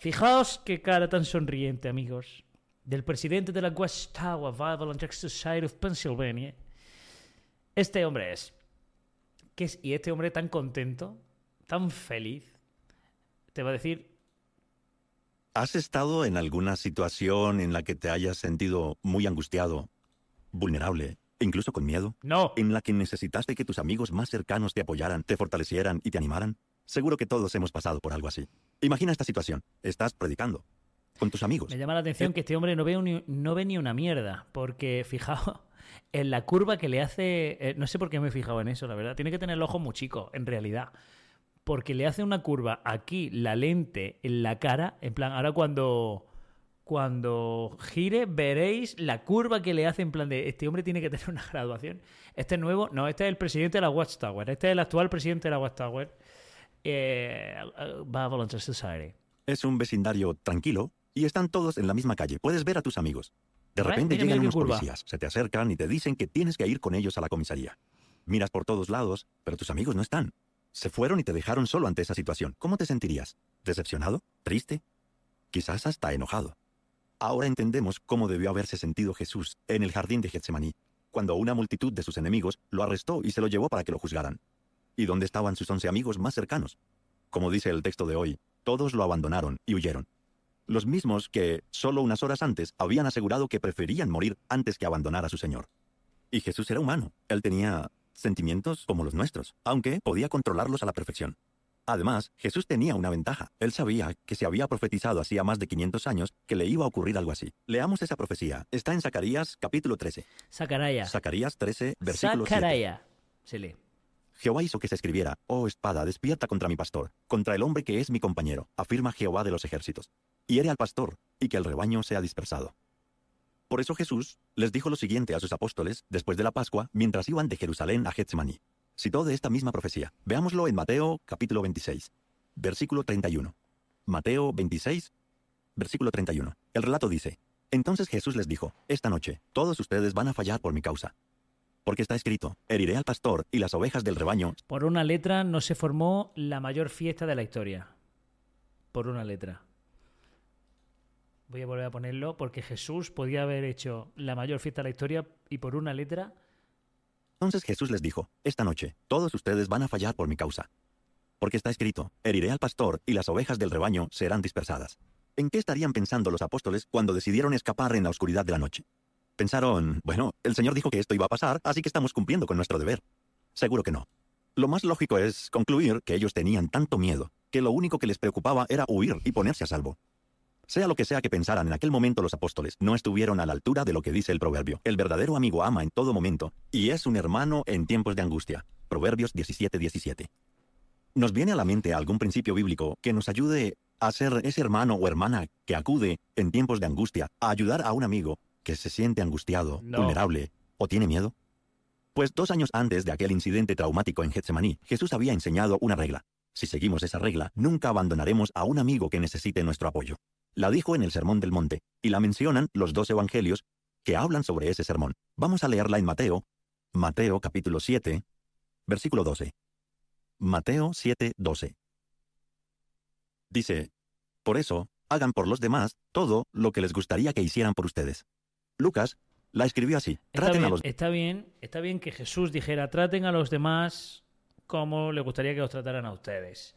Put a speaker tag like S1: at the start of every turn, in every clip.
S1: Fijaos qué cara tan sonriente, amigos, del presidente de la West Tower Bible and Society of Pennsylvania. Este hombre es. ¿Qué es. Y este hombre tan contento, tan feliz, te va a decir,
S2: ¿Has estado en alguna situación en la que te hayas sentido muy angustiado, vulnerable, incluso con miedo?
S1: no.
S2: ¿En la que necesitaste que tus amigos más cercanos te apoyaran, te fortalecieran y te animaran? Seguro que todos hemos pasado por algo así. Imagina esta situación. Estás predicando con tus amigos.
S1: Me llama la atención que este hombre no ve, un- no ve ni una mierda, porque fijaos en la curva que le hace, eh, no sé por qué me he fijado en eso, la verdad, tiene que tener el ojo muy chico, en realidad, porque le hace una curva aquí, la lente en la cara, en plan, ahora cuando, cuando gire veréis la curva que le hace en plan de, este hombre tiene que tener una graduación. Este es nuevo, no, este es el presidente de la Watchtower, este es el actual presidente de la Watchtower, eh, va a Volunteer Society.
S2: Es un vecindario tranquilo y están todos en la misma calle. Puedes ver a tus amigos. De repente
S1: mira,
S2: llegan
S1: mira
S2: unos
S1: curva.
S2: policías, se te acercan y te dicen que tienes que ir con ellos a la comisaría. Miras por todos lados, pero tus amigos no están. Se fueron y te dejaron solo ante esa situación. ¿Cómo te sentirías? ¿Decepcionado? ¿Triste? Quizás hasta enojado. Ahora entendemos cómo debió haberse sentido Jesús en el jardín de Getsemaní, cuando una multitud de sus enemigos lo arrestó y se lo llevó para que lo juzgaran. ¿Y dónde estaban sus once amigos más cercanos? Como dice el texto de hoy, todos lo abandonaron y huyeron. Los mismos que, solo unas horas antes, habían asegurado que preferían morir antes que abandonar a su Señor. Y Jesús era humano. Él tenía sentimientos como los nuestros, aunque podía controlarlos a la perfección. Además, Jesús tenía una ventaja. Él sabía que se había profetizado hacía más de 500 años que le iba a ocurrir algo así. Leamos esa profecía. Está en Zacarías capítulo 13.
S1: Sacaraya.
S2: Zacarías 13, versículo 7.
S1: Sacaraya. Se lee.
S2: Jehová hizo que se escribiera, Oh espada, despierta contra mi pastor, contra el hombre que es mi compañero, afirma Jehová de los ejércitos. Hiere al pastor, y que el rebaño sea dispersado. Por eso Jesús les dijo lo siguiente a sus apóstoles después de la Pascua, mientras iban de Jerusalén a Getsemaní. Citó de esta misma profecía. Veámoslo en Mateo capítulo 26, versículo 31. Mateo 26, versículo 31. El relato dice, Entonces Jesús les dijo, Esta noche, todos ustedes van a fallar por mi causa. Porque está escrito, heriré al pastor y las ovejas del rebaño
S1: Por una letra no se formó la mayor fiesta de la historia. Por una letra. Voy a volver a ponerlo porque Jesús podía haber hecho la mayor fiesta de la historia y por una letra.
S2: Entonces Jesús les dijo, Esta noche, todos ustedes van a fallar por mi causa. Porque está escrito, heriré al pastor y las ovejas del rebaño serán dispersadas. ¿En qué estarían pensando los apóstoles cuando decidieron escapar en la oscuridad de la noche? Pensaron, bueno, el Señor dijo que esto iba a pasar, así que estamos cumpliendo con nuestro deber. Seguro que no. Lo más lógico es concluir que ellos tenían tanto miedo que lo único que les preocupaba era huir y ponerse a salvo. Sea lo que sea que pensaran en aquel momento los apóstoles, no estuvieron a la altura de lo que dice el proverbio. El verdadero amigo ama en todo momento y es un hermano en tiempos de angustia. Proverbios 17:17. ¿Nos viene a la mente algún principio bíblico que nos ayude a ser ese hermano o hermana que acude en tiempos de angustia a ayudar a un amigo que se siente angustiado,
S1: No.
S2: vulnerable o tiene miedo? Pues dos años antes de aquel incidente traumático en Getsemaní, Jesús había enseñado una regla. Si seguimos esa regla, nunca abandonaremos a un amigo que necesite nuestro apoyo. La dijo en el Sermón del Monte, y la mencionan los dos evangelios que hablan sobre ese sermón. Vamos a leerla en Mateo, Mateo capítulo 7, versículo 12. Mateo 7, 12. Dice, Por eso, hagan por los demás todo lo que les gustaría que hicieran por ustedes. Lucas la escribió así.
S1: Está
S2: Traten
S1: bien,
S2: a los
S1: está bien, está bien que Jesús dijera, traten a los demás como le gustaría que los trataran a ustedes.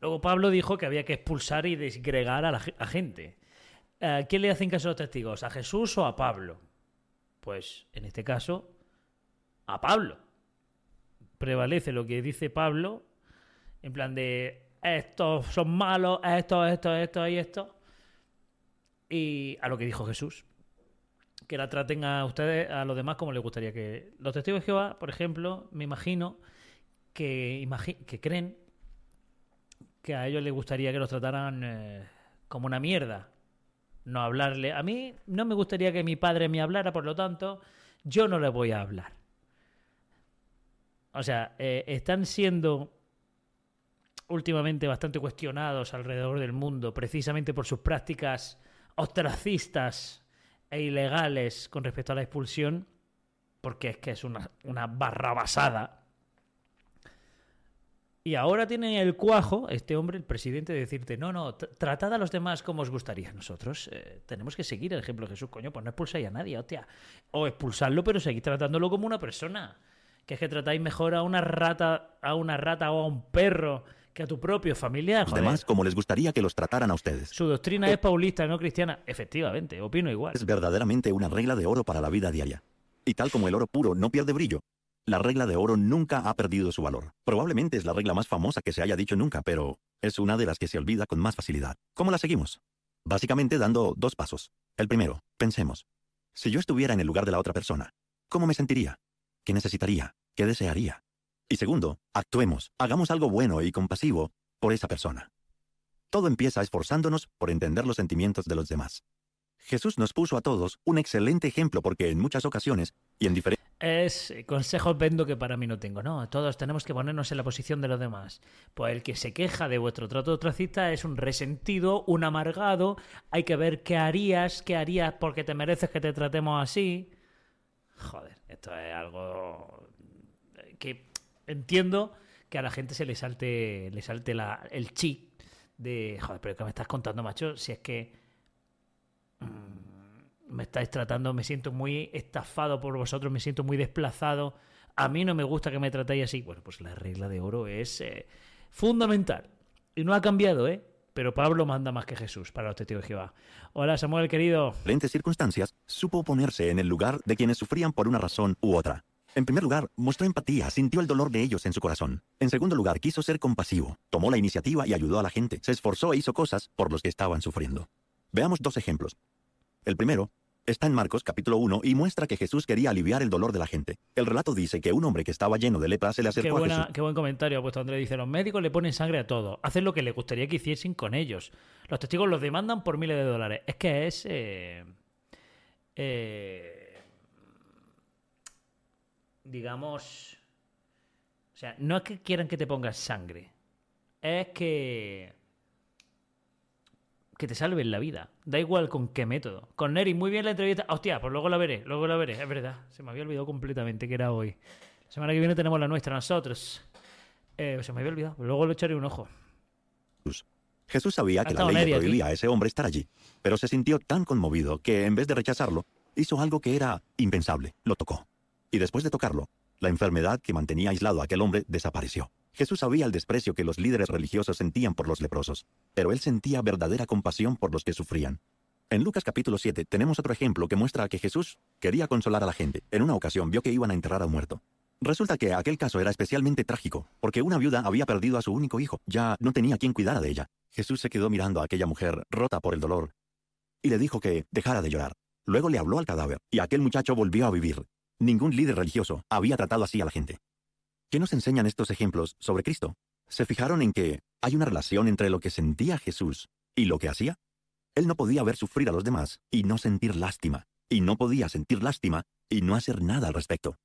S1: Luego Pablo dijo que había que expulsar y desgregar a la ge- a gente. ¿A quién le hacen caso los testigos? ¿A Jesús o a Pablo? Pues en este caso, a Pablo. Prevalece lo que dice Pablo, en plan de estos son malos, esto, esto, esto y esto. Y a lo que dijo Jesús que la traten a ustedes, a los demás, como les gustaría que. Los testigos de Jehová, por ejemplo, me imagino que, creen que a ellos les gustaría que los trataran eh, como una mierda. No hablarle. A mí no me gustaría que mi padre me hablara, por lo tanto, yo no le voy a hablar. O sea, eh, están siendo últimamente bastante cuestionados alrededor del mundo, precisamente por sus prácticas ostracistas e ilegales con respecto a la expulsión, porque es que es una, una barrabasada. Y ahora tiene el cuajo, este hombre, el presidente, de decirte, no, no, tratad a los demás como os gustaría. Nosotros eh, tenemos que seguir el ejemplo de Jesús, coño, pues no expulsáis a nadie, hostia. O expulsarlo, pero seguid tratándolo como una persona. Que es que tratáis mejor a una rata, a una rata o a un perro que a tu propio familiar.
S2: Joder. Además, como les gustaría que los trataran a ustedes.
S1: Su doctrina es paulista, no cristiana. Efectivamente, opino igual.
S2: Es verdaderamente una regla de oro para la vida diaria. Y tal como el oro puro no pierde brillo, la regla de oro nunca ha perdido su valor. Probablemente es la regla más famosa que se haya dicho nunca, pero es una de las que se olvida con más facilidad. ¿Cómo la seguimos? Básicamente dando dos pasos. El primero, pensemos. Si yo estuviera en el lugar de la otra persona, ¿cómo me sentiría? ¿Qué necesitaría? ¿Qué desearía? Y segundo, actuemos, hagamos algo bueno y compasivo por esa persona. Todo empieza esforzándonos por entender los sentimientos de los demás. Jesús nos puso a todos un excelente ejemplo porque en muchas ocasiones y en diferentes
S1: es consejos vendo que para mí no tengo. No, todos tenemos que ponernos en la posición de los demás. Pues el que se queja de vuestro trato de tracista es un resentido, un amargado. Hay que ver qué harías, qué harías porque te mereces que te tratemos así. Joder, esto es algo que entiendo que a la gente se le salte, le salte la, el chi de, joder, pero ¿qué me estás contando, macho? Si es que... Mm, me estáis tratando, me siento muy estafado por vosotros, me siento muy desplazado, a mí no me gusta que me tratéis así. Bueno, pues la regla de oro es eh, fundamental. Y no ha cambiado, ¿eh? Pero Pablo manda más que Jesús para los testigos de Jehová. Hola, Samuel, querido.
S2: En circunstancias, supo ponerse en el lugar de quienes sufrían por una razón u otra. En primer lugar, mostró empatía, sintió el dolor de ellos en su corazón. En segundo lugar, quiso ser compasivo, tomó la iniciativa y ayudó a la gente, se esforzó e hizo cosas por los que estaban sufriendo. Veamos dos ejemplos. El primero está en Marcos capítulo 1 y muestra que Jesús quería aliviar el dolor de la gente. El relato dice que un hombre que estaba lleno de lepra se le acercó
S1: qué
S2: a Jesús.
S1: Qué buen comentario ha puesto Andrés. Dice, los médicos le ponen sangre a todo. Hacen lo que le gustaría que hiciesen con ellos. Los testigos los demandan por miles de dólares. Es que es... Eh, eh, digamos... O sea, no es que quieran que te pongas sangre. Es que que te salven la vida. Da igual con qué método. Con Neri, muy bien la entrevista. Hostia, pues luego la veré, luego la veré. Es verdad, se me había olvidado completamente que era hoy. La semana que viene tenemos la nuestra, nosotros. Eh, se me había olvidado, luego le echaré un ojo.
S2: Jesús sabía que la ley prohibía a ese hombre estar allí, pero se sintió tan conmovido que en vez de rechazarlo, hizo algo que era impensable, lo tocó. Y después de tocarlo, la enfermedad que mantenía aislado a aquel hombre desapareció. Jesús sabía el desprecio que los líderes religiosos sentían por los leprosos, pero él sentía verdadera compasión por los que sufrían. En Lucas capítulo 7 tenemos otro ejemplo que muestra que Jesús quería consolar a la gente. En una ocasión vio que iban a enterrar a un muerto. Resulta que aquel caso era especialmente trágico, porque una viuda había perdido a su único hijo, ya no tenía quien cuidara de ella. Jesús se quedó mirando a aquella mujer rota por el dolor y le dijo que dejara de llorar. Luego le habló al cadáver, y aquel muchacho volvió a vivir. Ningún líder religioso había tratado así a la gente. ¿Qué nos enseñan estos ejemplos sobre Cristo? ¿Se fijaron en que hay una relación entre lo que sentía Jesús y lo que hacía? Él no podía ver sufrir a los demás y no sentir lástima, y no podía sentir lástima y no hacer nada al respecto.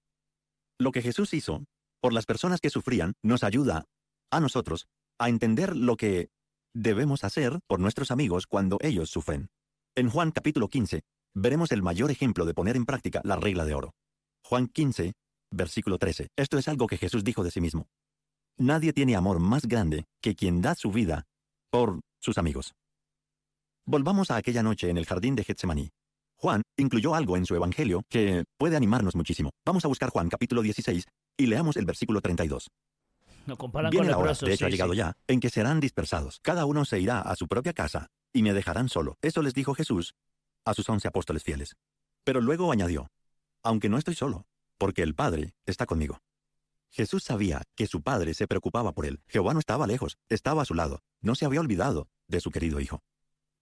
S2: Lo que Jesús hizo por las personas que sufrían nos ayuda a nosotros a entender lo que debemos hacer por nuestros amigos cuando ellos sufren. En Juan capítulo 15 veremos el mayor ejemplo de poner en práctica la regla de oro. Juan 15, versículo 13. Esto es algo que Jesús dijo de sí mismo. Nadie tiene amor más grande que quien da su vida por sus amigos. Volvamos a aquella noche en el jardín de Getsemaní. Juan incluyó algo en su evangelio que puede animarnos muchísimo. Vamos a buscar Juan capítulo 16 y leamos el versículo 32.
S1: No comparan
S2: Viene
S1: con
S2: la hora,
S1: brazo,
S2: de hecho
S1: sí,
S2: ha llegado
S1: sí.
S2: ya, en que serán dispersados. Cada uno se irá a su propia casa y me dejarán solo. Eso les dijo Jesús a sus once apóstoles fieles. Pero luego añadió, aunque no estoy solo, porque el Padre está conmigo. Jesús sabía que su Padre se preocupaba por él. Jehová no estaba lejos, estaba a su lado, no se había olvidado de su querido Hijo.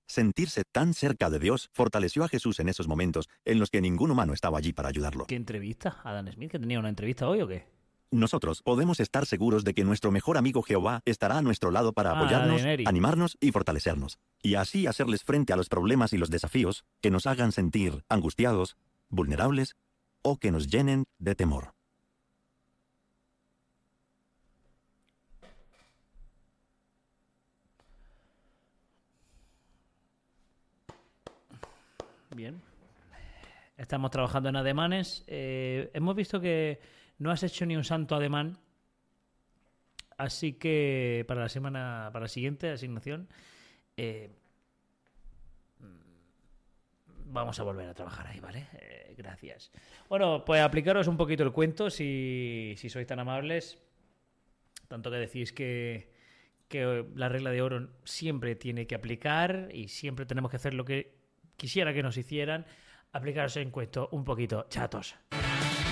S2: Sentirse tan cerca de Dios fortaleció a Jesús en esos momentos en los que ningún humano estaba allí para ayudarlo.
S1: ¿Qué entrevista? ¿Adam Smith que tenía una entrevista hoy o qué?
S2: Nosotros podemos estar seguros de que nuestro mejor amigo Jehová estará a nuestro lado para
S1: Ah,
S2: apoyarnos, animarnos y fortalecernos, y así hacerles frente a los problemas y los desafíos que nos hagan sentir angustiados, vulnerables o que nos llenen de temor.
S1: Bien. Estamos trabajando en ademanes. Eh, hemos visto que no has hecho ni un santo ademán Así que para la semana, para la siguiente asignación, eh, vamos a volver a trabajar ahí, ¿vale? Eh, gracias. Bueno, pues aplicaros un poquito el cuento si, si sois tan amables. Tanto que decís que, que la regla de oro siempre tiene que aplicar y siempre tenemos que hacer lo que quisiera que nos hicieran. Aplicaros en cuento un poquito chatos.